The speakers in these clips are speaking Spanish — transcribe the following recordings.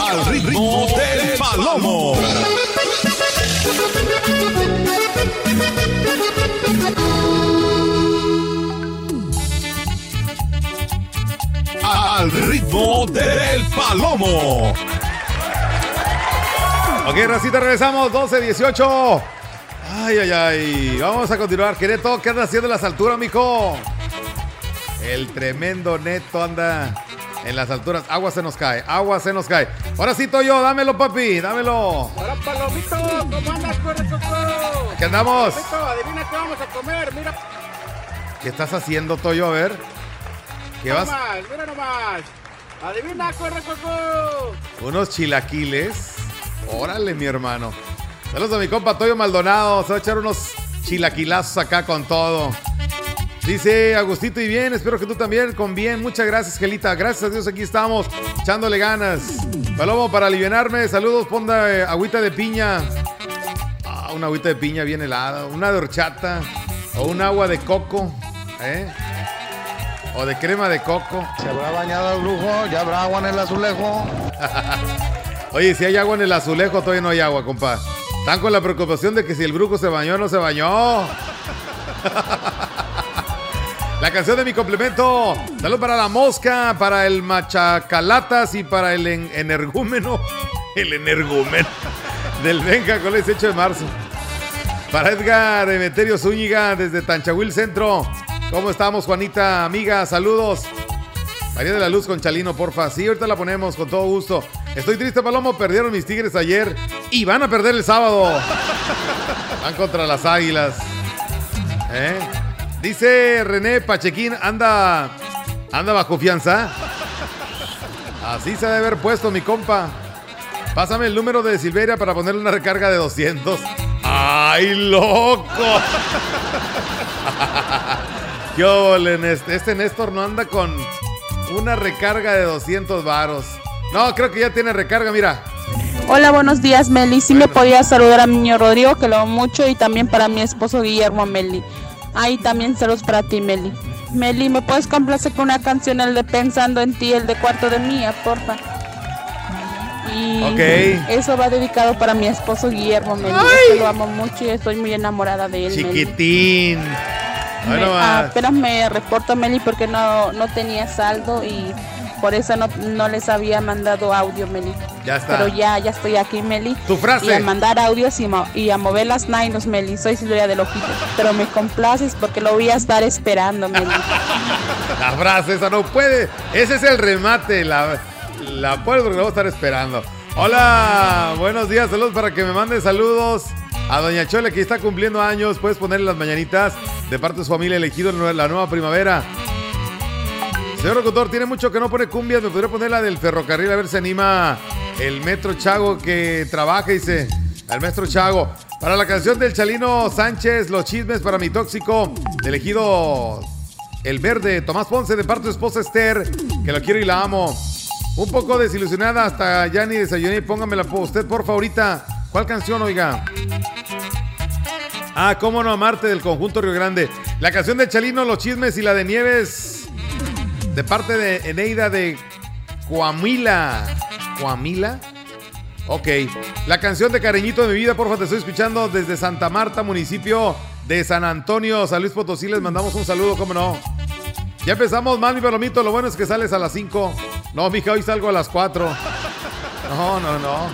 al ritmo del palomo. Al ritmo del palomo. Ok, Racita, regresamos, 12, 18. Ay, ay, ay. Vamos a continuar. Quereto, ¿qué anda haciendo en las alturas, mijo? El tremendo neto anda en las alturas. Agua se nos cae, agua se nos cae. Ahora sí, Toyo, dámelo, papi, dámelo. Hola, Palomito, ¿cómo andas, corre, coco? ¿Qué andamos? Palomito, adivina qué vamos a comer, mira. ¿Qué estás haciendo, Toyo? A ver. ¿Qué Mira vas? nomás, mira nomás. Adivina, corre, coco. Unos chilaquiles. Órale, mi hermano. Saludos a mi compa Toyo Maldonado. Se va a echar unos chilaquilazos acá con todo. Dice Agustito y bien, espero que tú también con bien. Muchas gracias, Gelita. Gracias a Dios, aquí estamos echándole ganas. Palomo, para alivianarme, saludos, ponda eh, agüita de piña. Ah, una agüita de piña bien helada, una de horchata o un agua de coco, ¿eh? O de crema de coco. Se habrá bañado el brujo, ya habrá agua en el azulejo. Oye, si hay agua en el azulejo, todavía no hay agua, compa. Están con la preocupación de que si el brujo se bañó o no se bañó. La canción de mi complemento. Salud para la mosca, para el machacalatas y para el en- energúmeno. El energúmeno. Del Benja con el 18 de marzo. Para Edgar Emeterio Zúñiga desde Tanchahuil Centro. ¿Cómo estamos, Juanita? Amiga, saludos. María de la Luz con Chalino, porfa. Sí, ahorita la ponemos con todo gusto. Estoy triste, Palomo. Perdieron mis tigres ayer y van a perder el sábado. Van contra las águilas. ¿Eh? Dice René Pachequín, anda, anda bajo fianza. Así se debe haber puesto mi compa. Pásame el número de Silveria para ponerle una recarga de 200. ¡Ay, loco! ¿Qué ole, Néstor? Este Néstor no anda con una recarga de 200 varos. No, creo que ya tiene recarga, mira. Hola, buenos días, Meli. Sí me podía saludar a mi niño Rodrigo, que lo amo mucho, y también para mi esposo Guillermo Meli. Ahí también saludos para ti, Meli. Meli, ¿me puedes complacer con una canción, el de Pensando en ti, el de Cuarto de Mía, porfa? Y Ok. eso va dedicado para mi esposo Guillermo Meli. Es que lo amo mucho y estoy muy enamorada de él, Meli. Chiquitín. Me- Bueno, ah, apenas me reporto Meli porque no, no tenía saldo y por eso no, no les había mandado audio Meli. Ya está. Pero ya, ya estoy aquí Meli. Tu frase. Y a mandar audios y, a mover las nainos Meli. Soy Silvia del Ojito. Pero me complaces porque lo voy a estar esperando Meli. La frase esa no puede. Ese es el remate. La, la puedo porque la voy a estar esperando. Hola, buenos días. Saludos para que me mande saludos a Doña Chole que está cumpliendo años. Puedes ponerle las mañanitas de parte de su familia elegido en la nueva primavera. Señor locutor, tiene mucho que no pone cumbias. Me podría poner la del ferrocarril a ver si anima el metro Chago que trabaja, dice. El maestro Chago. Para la canción del Chalino Sánchez, los chismes para mi tóxico, elegido el verde, Tomás Ponce, de parte de su esposa Esther, que lo quiero y la amo. Un poco desilusionada hasta ya ni desayuné. Póngamela usted, por favorita. ¿Cuál canción, oiga? Ah, cómo no amarte del conjunto Río Grande. La canción de Chalino, Los Chismes y la de Nieves, de parte de Eneida de Coamila. ¿Coamila? Ok. La canción de Cariñito de mi vida, porfa, te estoy escuchando desde Santa Marta, municipio de San Antonio, San Luis Potosí. Les mandamos un saludo, cómo no. Ya empezamos mal, mi palomito. Lo bueno es que sales a las 5. No, mija, hoy salgo a las 4. No, no, no.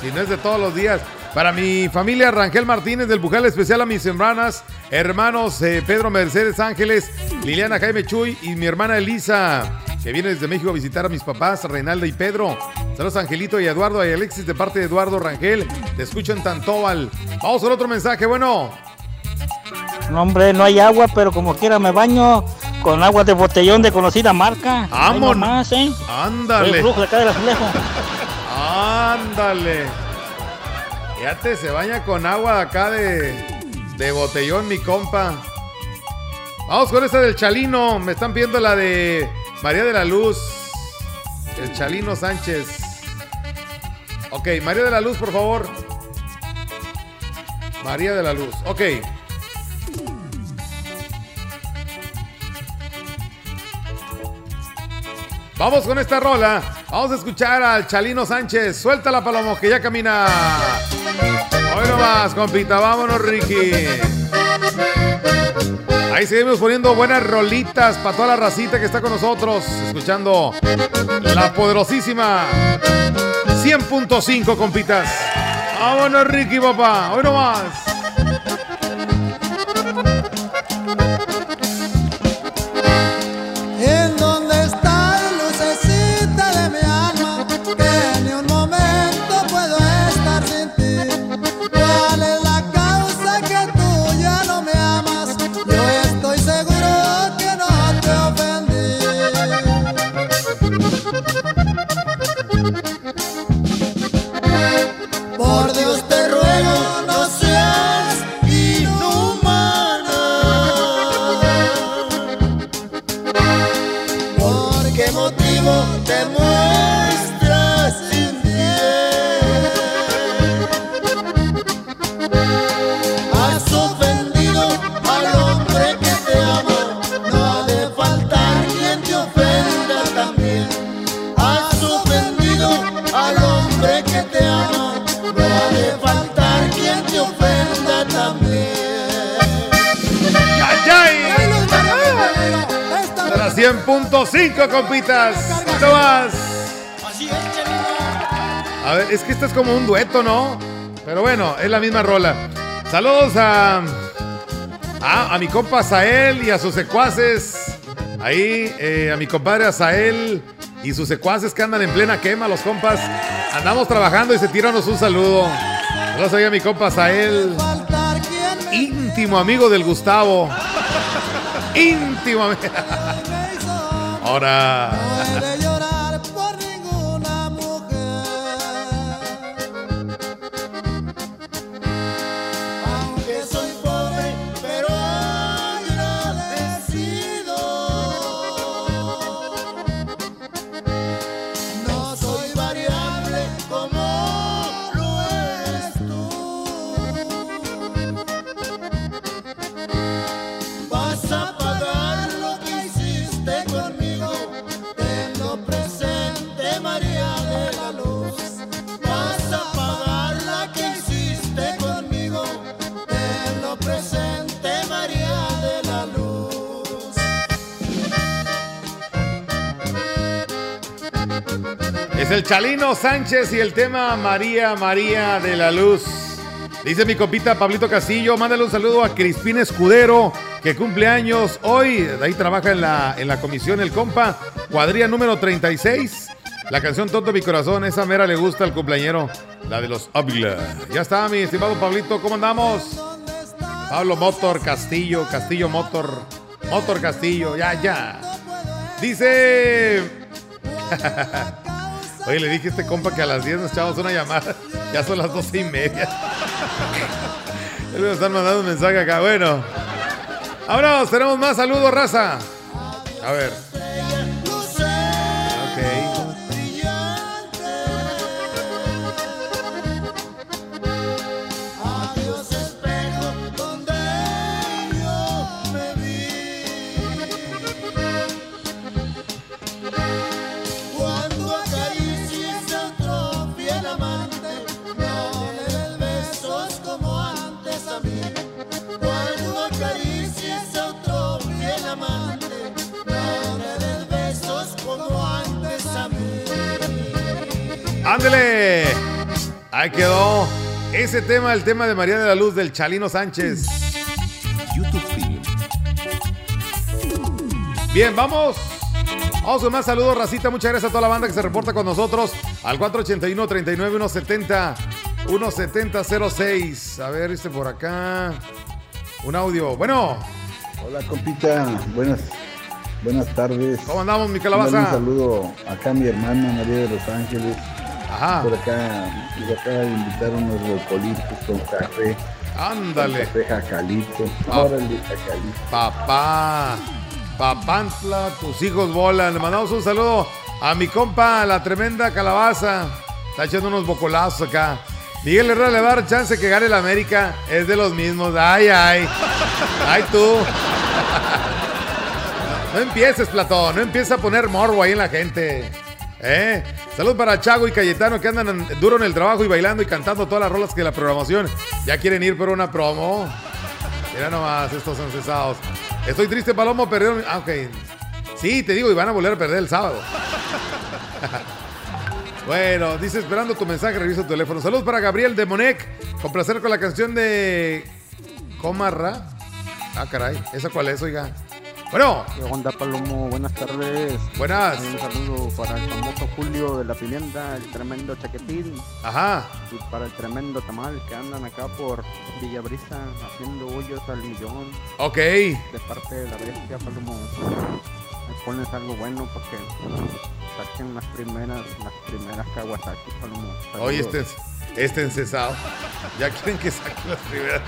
Si no es de todos los días. Para mi familia, Rangel Martínez del Bujal Especial a mis sembranas, hermanos eh, Pedro Mercedes Ángeles, Liliana Jaime Chuy y mi hermana Elisa, que viene desde México a visitar a mis papás, Reinaldo y Pedro. Saludos Angelito y Eduardo y Alexis de parte de Eduardo Rangel. Te escucho en Tantóbal. Vamos con otro mensaje, bueno. No, hombre, no hay agua, pero como quiera me baño con agua de botellón de conocida marca. ¡Vámonos! ¿eh? Ándale. El brujo de acá del. Ándale. Fíjate, se baña con agua acá de, de botellón, mi compa. Vamos con esta del Chalino. Me están pidiendo la de María de la Luz. El Chalino Sánchez. Ok, María de la Luz, por favor. María de la Luz. Ok. Vamos con esta rola. Vamos a escuchar al Chalino Sánchez. Suéltala, Palomo, que ya camina. Hoy nomás, compita. Vámonos, Ricky. Ahí seguimos poniendo buenas rolitas para toda la racita que está con nosotros. Escuchando la poderosísima 100.5, compitas. Vámonos, Ricky, papá. Hoy nomás. 100.5, compitas. No más. A ver, es que esto es como un dueto, ¿no? Pero bueno, es la misma rola. Saludos a. A, mi compa Sael y a sus secuaces. Ahí, eh, a mi compadre Azael y sus secuaces que andan en plena quema, los compas. Andamos trabajando y se tiranos un saludo. Saludos a mi compa Sael, íntimo amigo del Gustavo. íntimo amigo. Ahora. El Chalino Sánchez y el tema María María de la Luz. Dice mi compita Pablito Castillo, mándale un saludo a Crispín Escudero, que cumple años hoy. De ahí trabaja en la, en la comisión el compa. Cuadrilla número 36. La canción Tonto mi corazón, esa mera le gusta al cumpleañero. La de los Ávila. Ya está, mi estimado Pablito, ¿cómo andamos? Pablo Motor Castillo, Castillo Motor. Motor Castillo, ya, ya. Dice. Oye, le dije a este compa que a las 10 nos echamos una llamada. Ya son las 12 y media. Él me están mandando un mensaje acá. Bueno. Vámonos, tenemos más saludos, raza. A ver. ¡Ándele! Ahí quedó. Ese tema, el tema de María de la Luz del Chalino Sánchez. YouTube Premium. Bien, vamos. Vamos con más saludos, racita. Muchas gracias a toda la banda que se reporta con nosotros al 481 39 170 17006. A ver, este por acá. Un audio. Bueno, Hola compita, buenas, buenas tardes. ¿cómo andamos, mi Mándale Un calabaza? saludo acá a mi hermana María de Los Ángeles. Ajá, Por acá les acaba de invitar unos rocolitos con café. Con ándale. café jacalito. Ah. Órale, jacalito. Papá, papantla, tus hijos volan. Le mandamos un saludo a mi compa, la tremenda calabaza. Está echando unos bocolazos acá. Miguel Herrera le va a dar chance que gane la América. Es de los mismos. Ay, ay. Ay, tú. No empieces, Platón. No empieces a poner morbo ahí en la gente. ¿Eh? Salud para Chago y Cayetano que andan duro en el trabajo y bailando y cantando todas las rolas que la programación. Ya quieren ir por una promo. Mira nomás estos encesados. Estoy triste, Palomo, perdieron. Ah, ok. Sí, te digo, y van a volver a perder el sábado. bueno, dice esperando tu mensaje, reviso tu teléfono. Saludos para Gabriel de Monec. Con placer con la canción de Comarra. Ah, caray. ¿Esa cuál es, oiga? Bueno, ¿Qué onda, Palomo? Buenas tardes. buenas. Un saludo para el famoso Julio de la Pimienta, el tremendo chaquetín. Ajá. Y para el tremendo tamal que andan acá por Villabrisa haciendo hoyos al millón. Ok. De parte de la bestia, Palomo. Me pones algo bueno porque saquen las primeras, las primeras Kawasaki, Palomo. Oye, Saludos. este, este encesado. Ya quieren que saque las primeras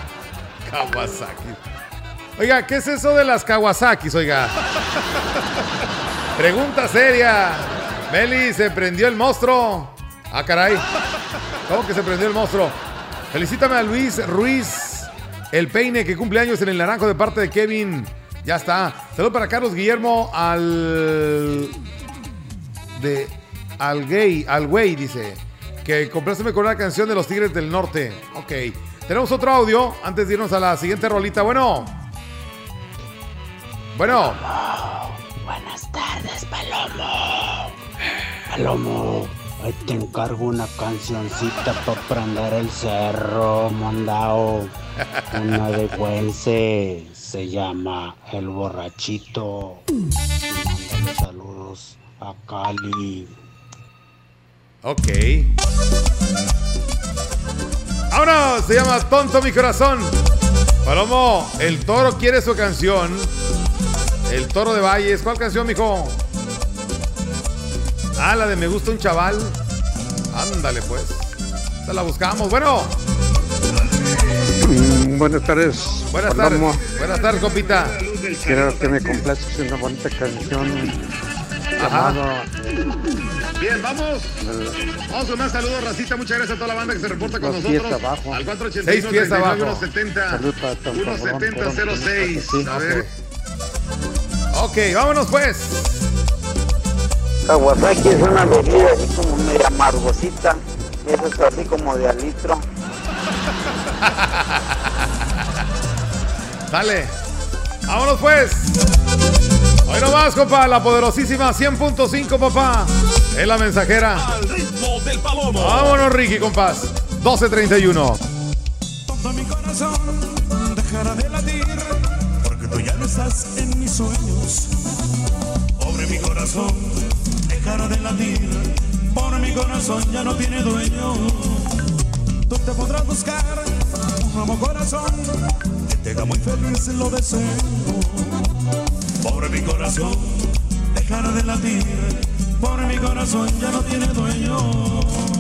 Kawasaki. Oiga, ¿qué es eso de las Kawasakis, oiga? Pregunta seria. Meli, ¿se prendió el monstruo? Ah, caray. ¿Cómo que se prendió el monstruo? Felicítame a Luis Ruiz, el peine que cumple años en el naranjo de parte de Kevin. Ya está. Saludos para Carlos Guillermo al. De. Al gay, al güey, dice. Que compláceme con una canción de los Tigres del Norte. Ok. Tenemos otro audio antes de irnos a la siguiente rolita. Bueno. Bueno. Buenas tardes, Palomo. Palomo, ahí te encargo una cancioncita para prender el cerro, mandao. Una de Güense, se llama El Borrachito. Mándale saludos a Cali. Ok. Ahora se llama Tonto mi corazón. Palomo, el toro quiere su canción. El toro de Valles. ¿Cuál canción, mijo? Ah, la de Me gusta un chaval. Ándale, pues. Esta la buscamos. Bueno, Mm, Buenas tardes. buenas tardes. Buenas tardes, compita. Quiero que me complaces una bonita canción Ajá. llamada Bien, vamos. Vamos con más saludos, Racita. Muchas gracias a toda la banda que se reporta con nosotros. abajo. Al Seis pies 481 abajo. 39 Salud para Tom Cabrón, 170 06. Cabrón, A ver. Ok, vámonos pues. Kawasaki es una bebida así como media amargosita. y Eso es así como de al litro. Dale. Vámonos pues. Hoy nomás, compa. La poderosísima 100.5, papá. Es la mensajera. ritmo del palomo. Vámonos, Ricky, compás. 12.31. Todo mi corazón dejará de latir en mis sueños. Pobre mi corazón dejará de latir por mi corazón ya no tiene dueño. Tú te podrás buscar un nuevo corazón que te haga muy feliz, lo deseo. Pobre mi corazón dejará de latir por mi corazón ya no tiene dueño.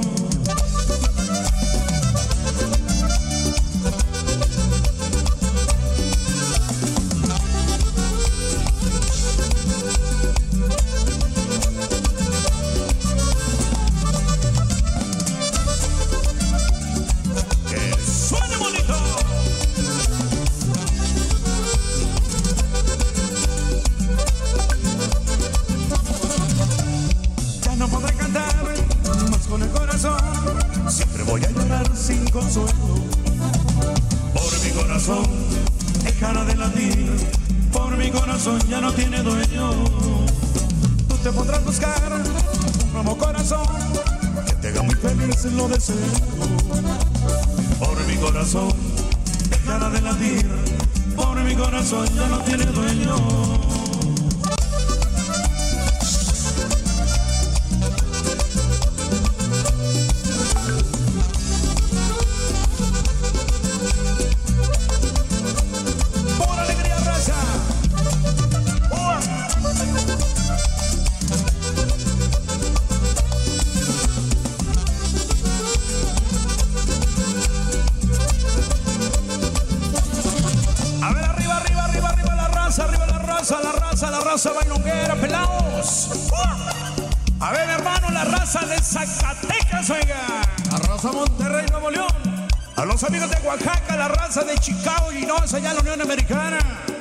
Oaxaca, la raza de Chicago, Illinois, allá en la Unión Americana.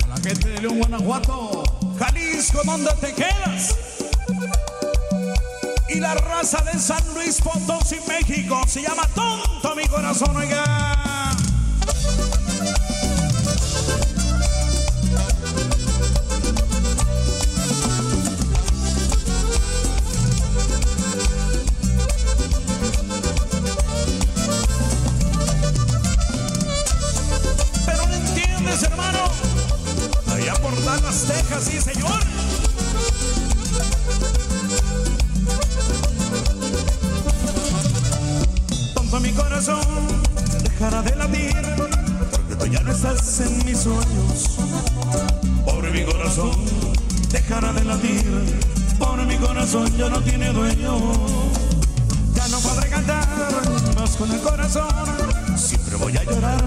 La gente de León, Guanajuato. Jalisco, ¿dónde te quedas? Y la raza de San Luis Potosí, México, se llama Tonto mi corazón, oiga.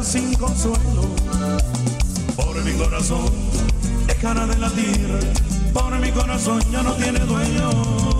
Sin consuelo. Pobre mi corazón dejará de latir. Pobre mi corazón ya no tiene dueño.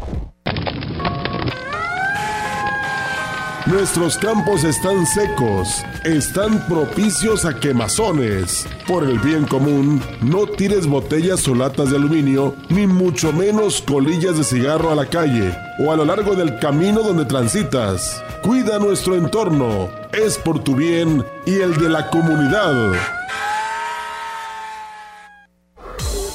Nuestros campos están secos, están propicios a quemazones. Por el bien común, no tires botellas o latas de aluminio, ni mucho menos colillas de cigarro a la calle o a lo largo del camino donde transitas. Cuida nuestro entorno, es por tu bien y el de la comunidad.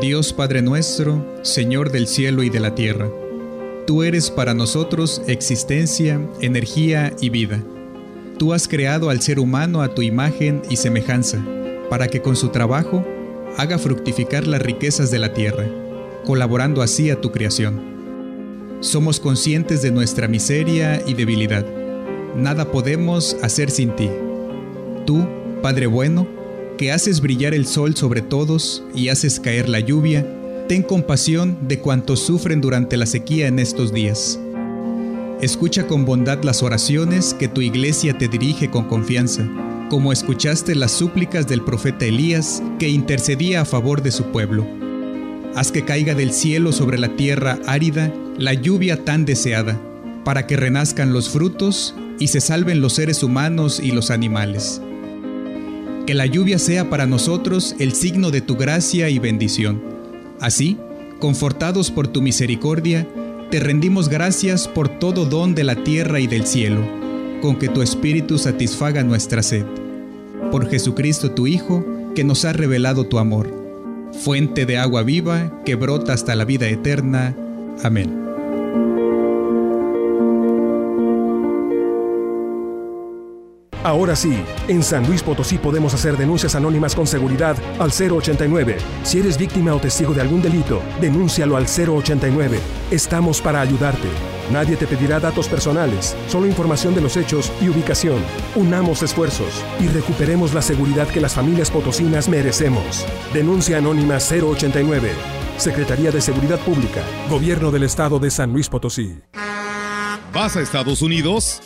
Dios Padre nuestro, Señor del cielo y de la tierra, tú eres para nosotros existencia, energía y vida. Tú has creado al ser humano a tu imagen y semejanza, para que con su trabajo haga fructificar las riquezas de la tierra, colaborando así a tu creación. Somos conscientes de nuestra miseria y debilidad. Nada podemos hacer sin ti. Tú, Padre bueno, que haces brillar el sol sobre todos y haces caer la lluvia, ten compasión de cuantos sufren durante la sequía en estos días. Escucha con bondad las oraciones que tu iglesia te dirige con confianza, como escuchaste las súplicas del profeta Elías que intercedía a favor de su pueblo. Haz que caiga del cielo sobre la tierra árida la lluvia tan deseada, para que renazcan los frutos y se salven los seres humanos y los animales. Que la lluvia sea para nosotros el signo de tu gracia y bendición. Así, confortados por tu misericordia, te rendimos gracias por todo don de la tierra y del cielo, con que tu Espíritu satisfaga nuestra sed. Por Jesucristo tu Hijo, que nos ha revelado tu amor, fuente de agua viva que brota hasta la vida eterna. Amén. Ahora sí, en San Luis Potosí podemos hacer denuncias anónimas con seguridad al 089. Si eres víctima o testigo de algún delito, denúncialo al 089. Estamos para ayudarte. Nadie te pedirá datos personales, solo información de los hechos y ubicación. Unamos esfuerzos y recuperemos la seguridad que las familias potosinas merecemos. Denuncia anónima 089. Secretaría de Seguridad Pública, Gobierno del Estado de San Luis Potosí. ¿Vas a Estados Unidos?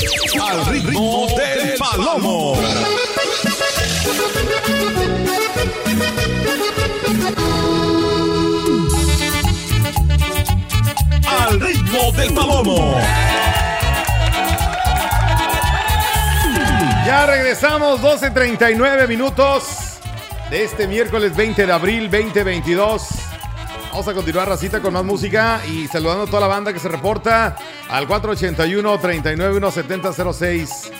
Al ritmo del palomo. Al ritmo del palomo. Ya regresamos, 12.39 minutos de este miércoles 20 de abril 2022. Vamos a continuar, Racita, con más música y saludando a toda la banda que se reporta al 481-391-7006.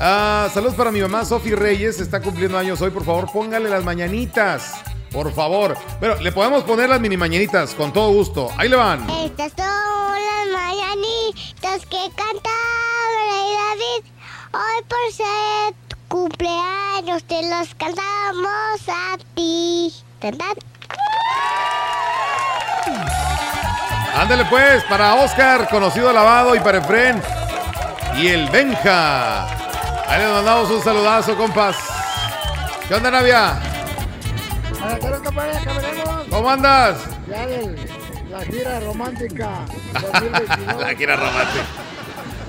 Ah, saludos para mi mamá Sofi Reyes, está cumpliendo años hoy. Por favor, póngale las mañanitas. Por favor. Pero le podemos poner las mini mañanitas con todo gusto. Ahí le van. Estas son las mañanitas que cantaba David. Hoy por ser cumpleaños te las cantamos a ti. ¿Verdad? Ándale pues, para Oscar, conocido lavado, y para Efren y el Benja. Ahí les mandamos un saludazo, compas. ¿Qué onda, Navia? ¿Cómo andas? Ya de la gira romántica 2022. La gira romántica.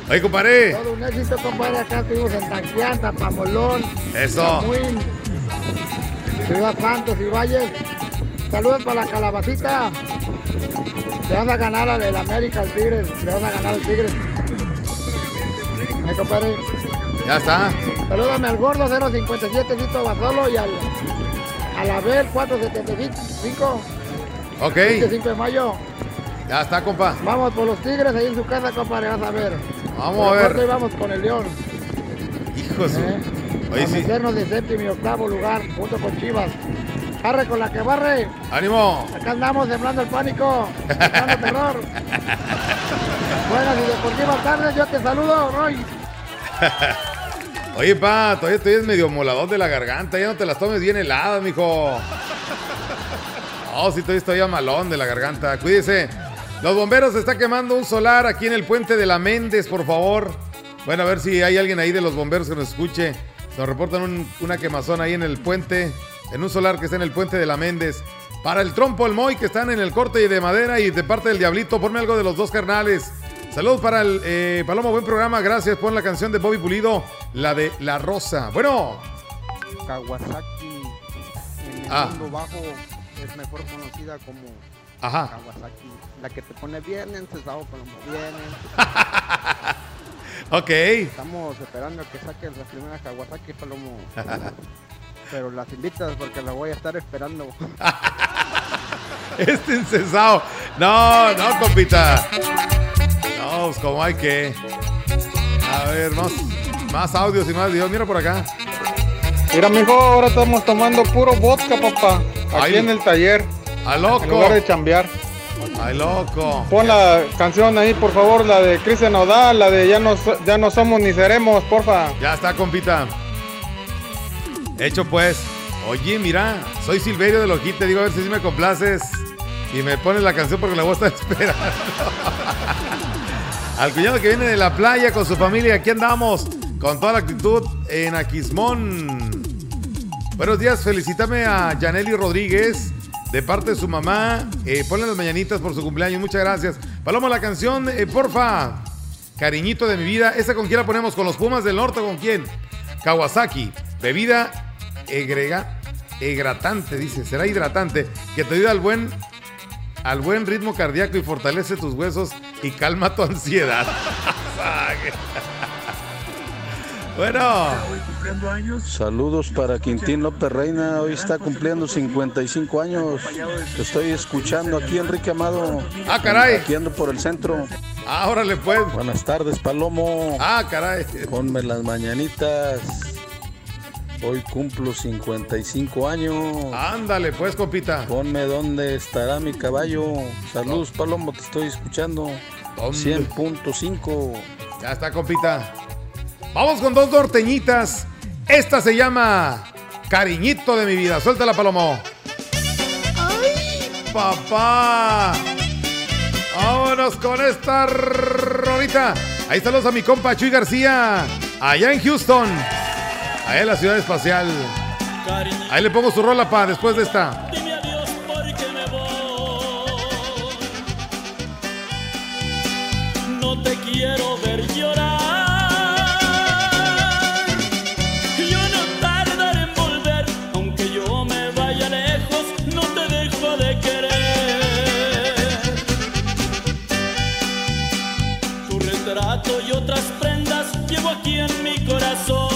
Oye, compadre. Todo un éxito, compadre. Acá estuvimos en Tanquianta, Pamolón. Eso. Tamuín, Ciudad Santos y Valles. Saludos para la calabacita. Le van a ganar al del América, el Tigres. Le van a ganar al Tigres. Ay, compadre. Ya está. Salúdame al gordo 057 Vito Basolo y al, al Abel 475. Ok. 25 de mayo. Ya está, compa. Vamos por los Tigres ahí en su casa, compadre, vas a ver. Vamos Por a ver. parte Vamos con el León. Hijos. ¿eh? Oye, a sí. meternos de séptimo y octavo lugar junto con Chivas. Barre con la que barre. ¡Ánimo! Acá andamos sembrando el pánico, sembrando terror. Buenas y deportivas tardes, yo te saludo, Roy. Oye, pa, todavía estoy medio molador de la garganta. Ya no te las tomes bien heladas, mijo. Oh, sí, todavía estoy malón de la garganta. Cuídese. Los bomberos se está quemando un solar aquí en el puente de la Méndez, por favor. Bueno, a ver si hay alguien ahí de los bomberos que nos escuche. Nos reportan un- una quemazón ahí en el puente, en un solar que está en el puente de la Méndez. Para el trompo, el Moy, que están en el corte de madera y de parte del Diablito, ponme algo de los dos carnales. Saludos para el eh, Palomo, buen programa, gracias. Pon la canción de Bobby Pulido, la de La Rosa. Bueno, Kawasaki en el Ah. mundo bajo es mejor conocida como Ajá. Kawasaki. La que te pone bien encesado con los bien. ok. Estamos esperando a que saques la primera Kawasaki, Palomo. Pero las invitas porque la voy a estar esperando. Este incesado. No, no, compita. No, pues como hay que. A ver, más, más audios y más videos. Mira por acá. Mira, mijo, ahora estamos tomando puro vodka, papá. Aquí Ay. en el taller. ¡A loco! En lugar de chambear. ¡Ay, loco! Pon la canción ahí, por favor, la de Cristian Nodal, la de ya no, ya no somos ni seremos, porfa. Ya está, compita. Hecho pues. Oye, mira, soy Silverio de Loquín. Te digo a ver si me complaces. Y me pones la canción porque la voy a estar. Al cuñado que viene de la playa con su familia. Aquí andamos. Con toda la actitud en Aquismón. Buenos días, felicítame a Yaneli Rodríguez de parte de su mamá. Eh, ponle las mañanitas por su cumpleaños, muchas gracias. Paloma, la canción, eh, porfa. Cariñito de mi vida. ¿Esa con quién la ponemos? ¿Con los Pumas del Norte o con quién? Kawasaki, bebida egrega, hidratante, dice. Será hidratante que te ayuda al buen, al buen ritmo cardíaco y fortalece tus huesos y calma tu ansiedad. Bueno. Saludos para Quintín López Reina, hoy está cumpliendo 55 años. Te estoy escuchando aquí, Enrique Amado. Ah, caray. Aquí ando por el centro. Ah, órale pues. Buenas tardes, Palomo. Ah, caray. Ponme las mañanitas. Hoy cumplo 55 años. Ándale pues, compita. Ponme dónde estará mi caballo. Saludos, Palomo, te estoy escuchando. 100.5. Ya está, compita. Vamos con dos norteñitas. Esta se llama Cariñito de mi vida. Suéltala, Palomo. ¡Ay, papá! Vámonos con esta rolita. Ahí saludos a mi compa Chuy García. Allá en Houston. Allá en la ciudad espacial. Ahí le pongo su rola, pa, después de esta. No te quiero ver llorar. Yo no tardaré en volver, aunque yo me vaya lejos, no te dejo de querer. Tu retrato y otras prendas llevo aquí en mi corazón.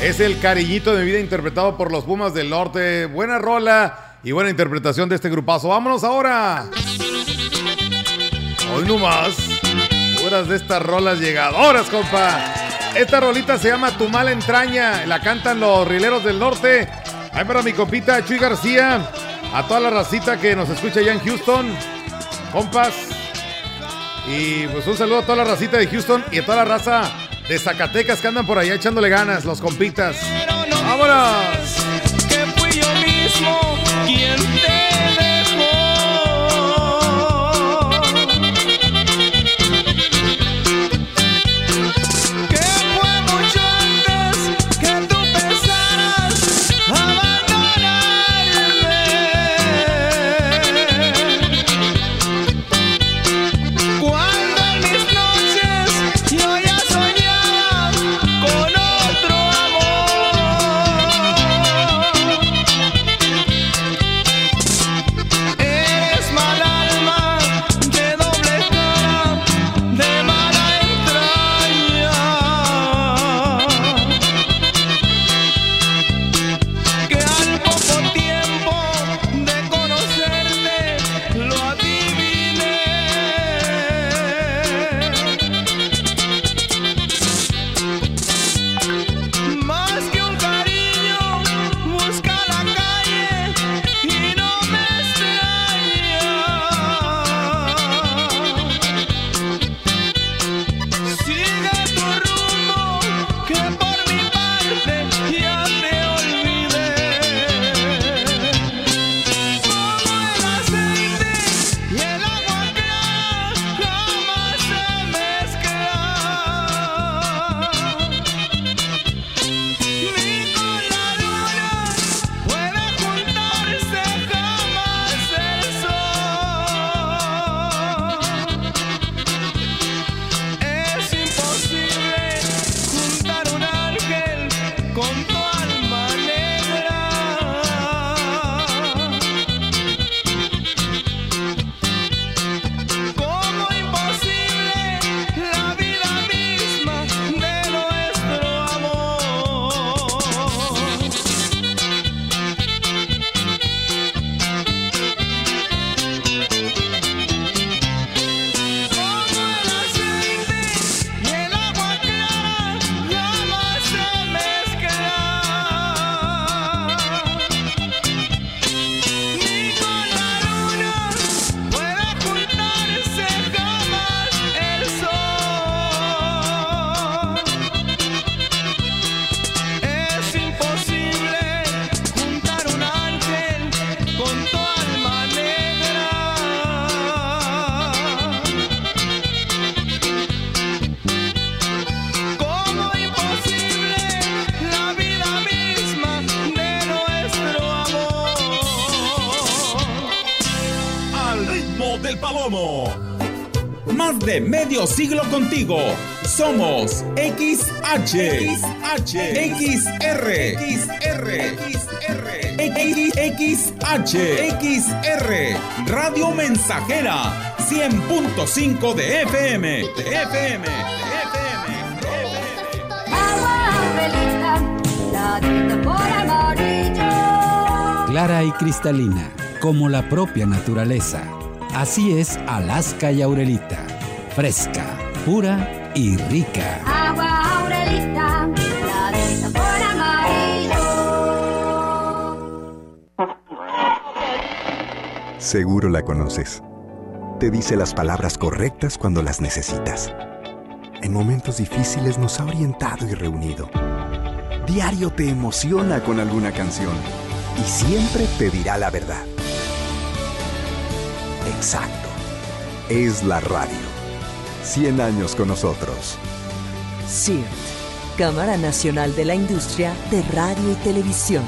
Es el cariñito de mi vida interpretado por los Pumas del Norte. Buena rola y buena interpretación de este grupazo. Vámonos ahora. Hoy nomás. Horas de estas rolas llegadoras, compa. Esta rolita se llama Tu mala entraña. La cantan los rileros del norte. Ahí para mi compita Chuy García. A toda la racita que nos escucha allá en Houston. Compas. Y pues un saludo a toda la racita de Houston y a toda la raza de Zacatecas que andan por allá echándole ganas, los compitas. ¡Vámonos! que fui yo mismo quien te Más de medio siglo contigo. Somos XH, XH, XR, XR, XR, XH, XR, Radio Mensajera, 100.5 de FM, de FM, de FM. Clara y cristalina, como la propia naturaleza. Así es Alaska y Aurelita. Fresca, pura y rica. Agua Aurelita, clarita por amarillo. Seguro la conoces. Te dice las palabras correctas cuando las necesitas. En momentos difíciles nos ha orientado y reunido. Diario te emociona con alguna canción y siempre te dirá la verdad. Exacto. Es la radio. 100 años con nosotros. CIRT, Cámara Nacional de la Industria de Radio y Televisión.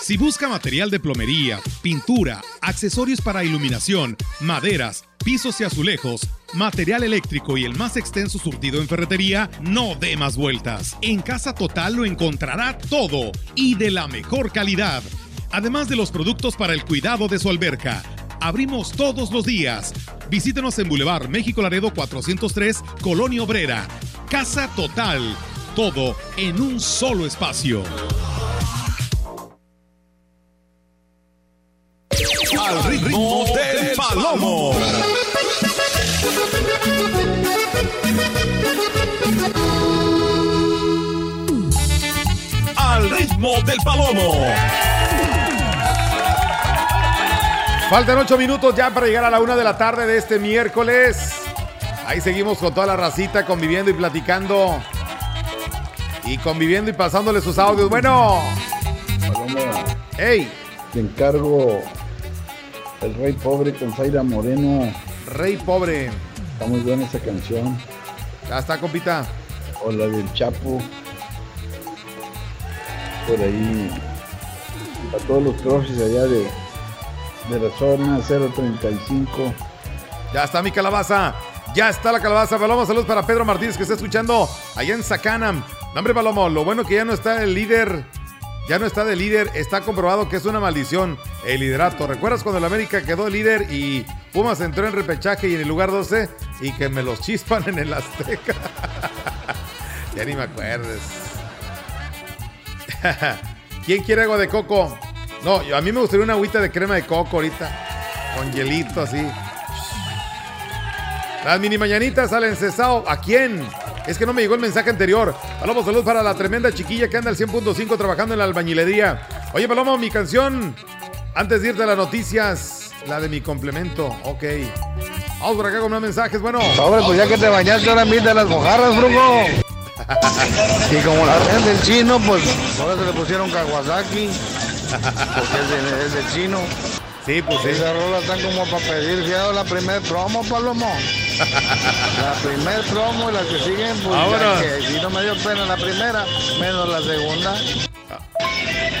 Si busca material de plomería, pintura, accesorios para iluminación, maderas, pisos y azulejos, material eléctrico y el más extenso surtido en ferretería, no dé más vueltas. En Casa Total lo encontrará todo y de la mejor calidad. Además de los productos para el cuidado de su alberca. Abrimos todos los días. Visítenos en Boulevard México Laredo 403, Colonia Obrera. Casa Total. Todo en un solo espacio. Al ritmo del palomo. Al ritmo del palomo. Faltan ocho minutos ya para llegar a la una de la tarde de este miércoles. Ahí seguimos con toda la racita conviviendo y platicando. Y conviviendo y pasándole sus audios. Bueno. ¡Ey! Te encargo El Rey Pobre con Zaira Moreno. Rey Pobre. Está muy buena esa canción. Ya está, compita. O la del Chapo. Por ahí. A todos los crosses allá de, de la zona 035. Ya está mi calabaza. Ya está la calabaza. Palomo, saludos para Pedro Martínez que está escuchando allá en Sacanam. No, hombre, Palomo, lo bueno que ya no está el líder. Ya no está de líder. Está comprobado que es una maldición el liderato. ¿Recuerdas cuando el América quedó líder y Pumas entró en repechaje y en el lugar 12 y que me los chispan en el Azteca? ya ni me acuerdes. ¿Quién quiere agua de coco? No, yo- a mí me gustaría una agüita de crema de coco ahorita. Con hielito así. Las mini mañanitas al encesado. ¿A quién? Es que no me llegó el mensaje anterior. Palomo, saludos para la tremenda chiquilla que anda al 100.5 trabajando en la albañilería. Oye, Palomo, mi canción. Antes de irte a las noticias, la de mi complemento. Ok. Vamos por acá con más mensajes. Bueno. Sobre, pues ya que te bañaste ahora de las mojarras, brujo. Y como la red del chino, pues ahora se le pusieron Kawasaki. Porque es, de- es chino. Sí, pues sí. Esas rolas están como para pedir fiado la primer promo, Palomo. La primer promo y las que siguen, pues ya que si no me dio pena la primera, menos la segunda.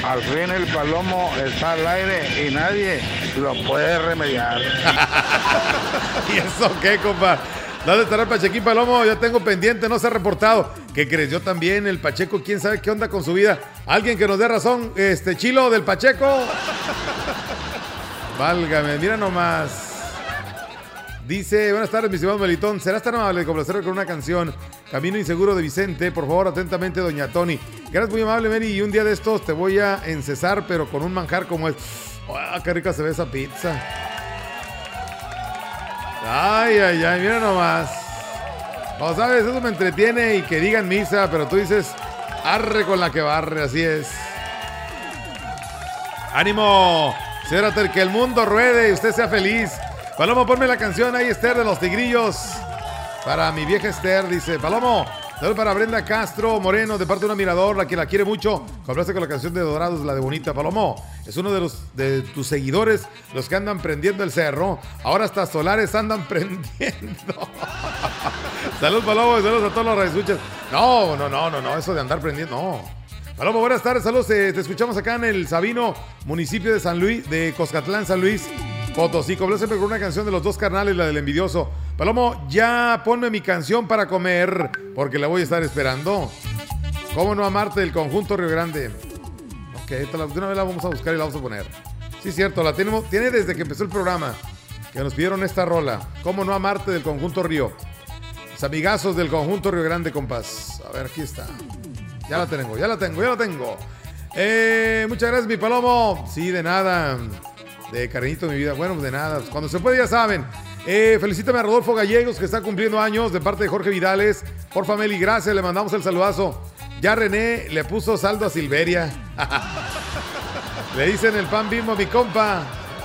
Al fin el Palomo está al aire y nadie lo puede remediar. ¿Y eso qué, compa? ¿Dónde estará el Pachequín Palomo? Yo tengo pendiente, no se ha reportado. Que creció también el Pacheco, quién sabe qué onda con su vida. Alguien que nos dé razón, este chilo del Pacheco. Válgame, mira nomás. Dice, buenas tardes, mi estimado Melitón. ¿Serás tan amable de complacerme con una canción? Camino inseguro de Vicente. Por favor, atentamente, doña Tony. Gracias, muy amable, Mary. Y un día de estos te voy a encesar, pero con un manjar como es. ¡Ah, qué rica se ve esa pizza! Ay, ay, ay, mira nomás. No sabes, eso me entretiene y que digan misa, pero tú dices, arre con la que barre, así es. ¡Ánimo! Cérate, que el mundo ruede y usted sea feliz. Palomo, ponme la canción ahí, Esther, de los tigrillos. Para mi vieja Esther, dice Palomo. Saludos para Brenda Castro Moreno, de parte de una mirador, la que la quiere mucho. Complace con la canción de Dorados, la de Bonita. Palomo, es uno de los de tus seguidores, los que andan prendiendo el cerro. Ahora hasta solares andan prendiendo. Saludos, Palomo, y saludos a todos los radioescuchas. No, no, no, no, no, eso de andar prendiendo, no. Palomo, buenas tardes, saludos. eh, te escuchamos acá en el Sabino, municipio de San Luis, de Coscatlán, San Luis. Potosí. Compláceme con una canción de los dos carnales, la del envidioso. Palomo, ya ponme mi canción para comer, porque la voy a estar esperando. ¿Cómo no amarte del conjunto Río Grande? Ok, esta de una vez la vamos a buscar y la vamos a poner. Sí, cierto, la tenemos, tiene desde que empezó el programa, que nos pidieron esta rola. ¿Cómo no amarte del conjunto Río? Los amigazos del conjunto Río Grande, compas. A ver, aquí está. Ya la tengo, ya la tengo, ya la tengo. Eh, muchas gracias, mi palomo. Sí, de nada. De cariñito, mi vida. Bueno, de nada. Cuando se puede, ya saben. Eh, felicítame a Rodolfo Gallegos, que está cumpliendo años, de parte de Jorge Vidales. Por Meli, gracias. Le mandamos el saludazo. Ya René le puso saldo a Silveria. le dicen el pan bimbo a mi compa.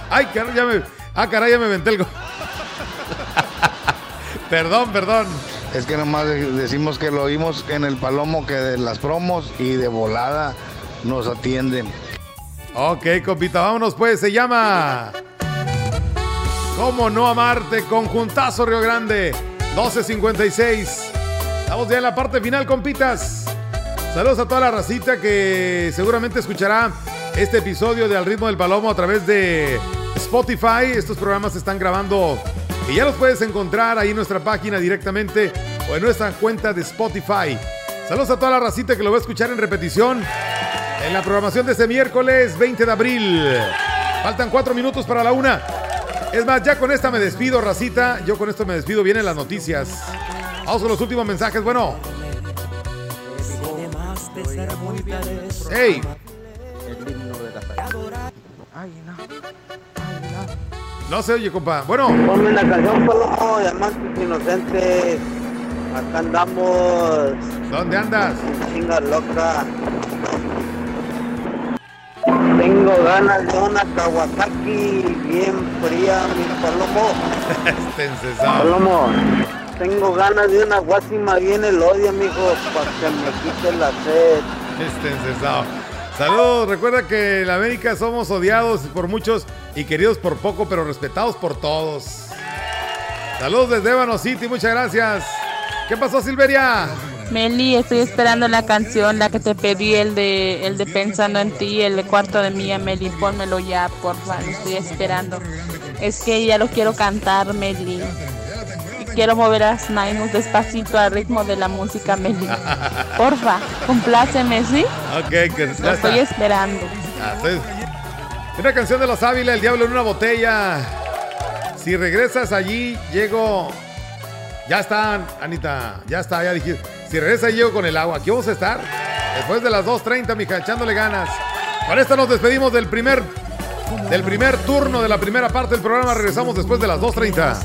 Ay, caray, ya me. Ah, caray, ya me venté el go- Perdón, perdón. Es que nomás de- decimos que lo oímos en el palomo que de las promos y de volada nos atienden. Ok, compita, vámonos pues. Se llama. ¿Cómo no amarte? Conjuntazo Río Grande. 12.56. Estamos ya en la parte final, compitas. Saludos a toda la racita que seguramente escuchará este episodio de Al ritmo del palomo a través de Spotify. Estos programas se están grabando y ya los puedes encontrar ahí en nuestra página directamente o en nuestra cuenta de Spotify. Saludos a toda la racita que lo va a escuchar en repetición en la programación de este miércoles 20 de abril. Faltan cuatro minutos para la una. Es más, ya con esta me despido, racita. Yo con esto me despido. Vienen las noticias. Vamos con los últimos mensajes. Bueno, la. Ay, no. se oye, compa. Bueno, Ponme una canción, Palomo, de amantes inocentes. Acá andamos. ¿Dónde andas? Chinga loca. Tengo ganas de una Kawasaki bien fría, mi Palomo. este. Palomo, tengo ganas de una guásima bien elodia, mijo, para que me quite la sed. Este encesado. Saludos. Recuerda que en América somos odiados por muchos y queridos por poco, pero respetados por todos. Saludos desde Ébano City. Muchas gracias. ¿Qué pasó, Silveria? Meli, estoy esperando la canción, la que te pedí, el de, el de Pensando en ti, el de Cuarto de Mía, Meli, pónmelo ya, porfa, lo estoy esperando. Es que ya lo quiero cantar, Meli. Y quiero mover las manos despacito al ritmo de la música, Meli. Porfa, compláceme, ¿sí? Ok, que Lo estoy esperando. Ah, Una canción de los Ávila, El Diablo en una botella. Si regresas allí, llego. Ya está, Anita. Ya está, ya dije. Si regresas, llego con el agua. Aquí vamos a estar. Después de las 2.30, mija, echándole ganas. Con esto nos despedimos del primer. Turno de la primera parte del programa. Regresamos después de las 2.30.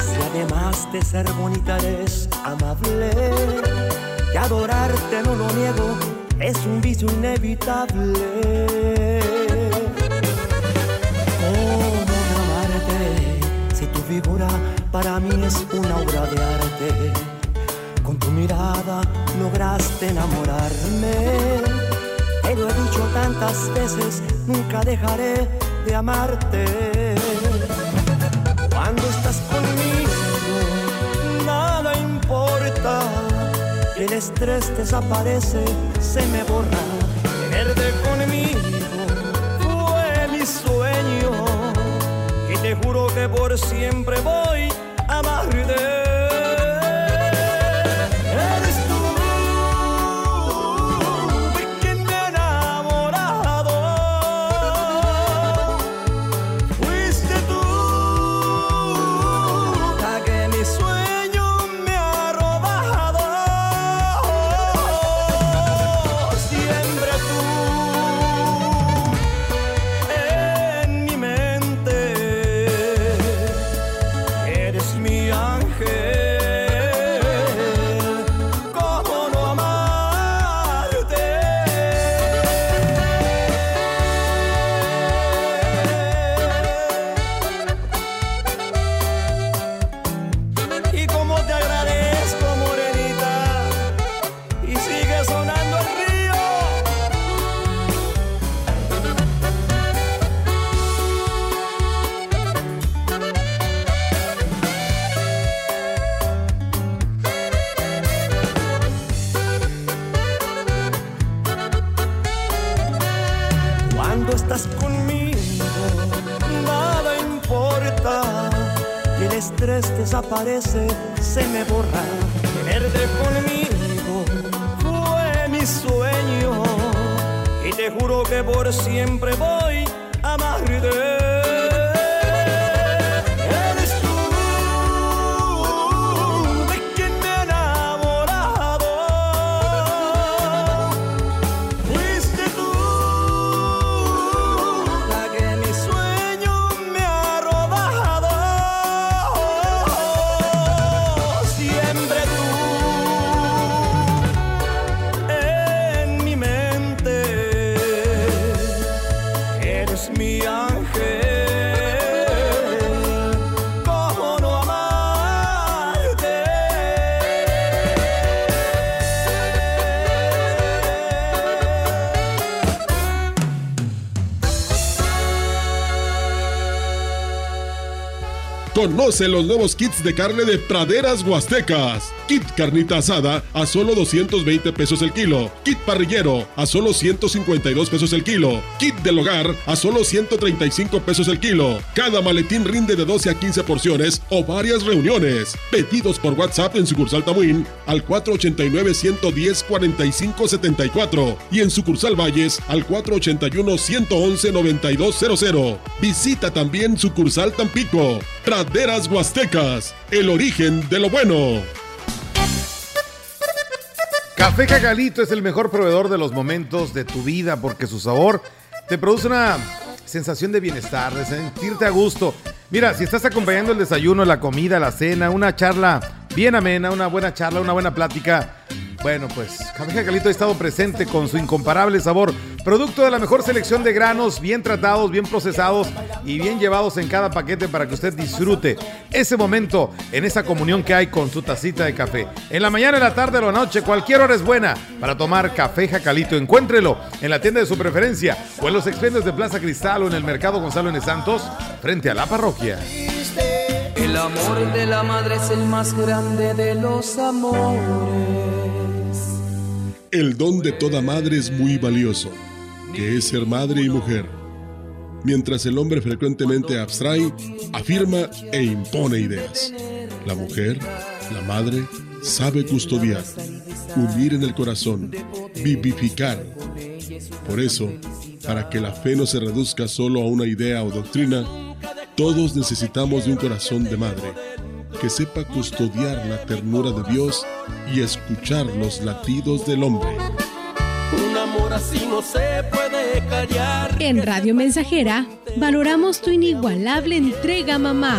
Si además de ser bonita eres amable, que adorarte no lo niego, es un vicio inevitable. ¿Cómo no si tu figura para mí es una obra de arte? Con tu mirada lograste enamorarme. Te lo he dicho tantas veces, nunca dejaré de amarte. Cuando estás conmigo, nada importa. El estrés desaparece, se me borra. Tenerte conmigo fue mi sueño. Y te juro que por siempre voy a amarte. Eres conmigo, nada importa. Y el estrés desaparece, se me borra. Tenerte conmigo fue mi sueño. Y te juro que por siempre voy a amarte. Conoce los nuevos kits de carne de praderas huastecas. Kit carnita asada a solo 220 pesos el kilo. Kit parrillero a solo 152 pesos el kilo. Kit del hogar a solo 135 pesos el kilo. Cada maletín rinde de 12 a 15 porciones o varias reuniones. Pedidos por WhatsApp en sucursal Tamuín al 489-110-4574 y en sucursal Valles al 481-111-9200. Visita también sucursal Tampico. Huastecas, el origen de lo bueno. Café Cacalito es el mejor proveedor de los momentos de tu vida porque su sabor te produce una sensación de bienestar, de sentirte a gusto. Mira, si estás acompañando el desayuno, la comida, la cena, una charla bien amena, una buena charla, una buena plática, bueno, pues Café Cacalito ha estado presente con su incomparable sabor, producto de la mejor selección de granos, bien tratados, bien procesados y bien llevados en cada paquete para que usted disfrute ese momento en esa comunión que hay con su tacita de café. En la mañana, en la tarde o la noche, cualquier hora es buena para tomar Café Jacalito. Encuéntrelo en la tienda de su preferencia o en los expendios de Plaza Cristal o en el Mercado Gonzalo N. Santos, frente a la parroquia. El amor de la madre es el más grande de los amores. El don de toda madre es muy valioso, que es ser madre y mujer. Mientras el hombre frecuentemente abstrae, afirma e impone ideas. La mujer, la madre, sabe custodiar, unir en el corazón, vivificar. Por eso, para que la fe no se reduzca solo a una idea o doctrina, todos necesitamos de un corazón de madre que sepa custodiar la ternura de Dios y escuchar los latidos del hombre. Un amor así no se puede callar. En Radio Mensajera valoramos tu inigualable entrega, mamá.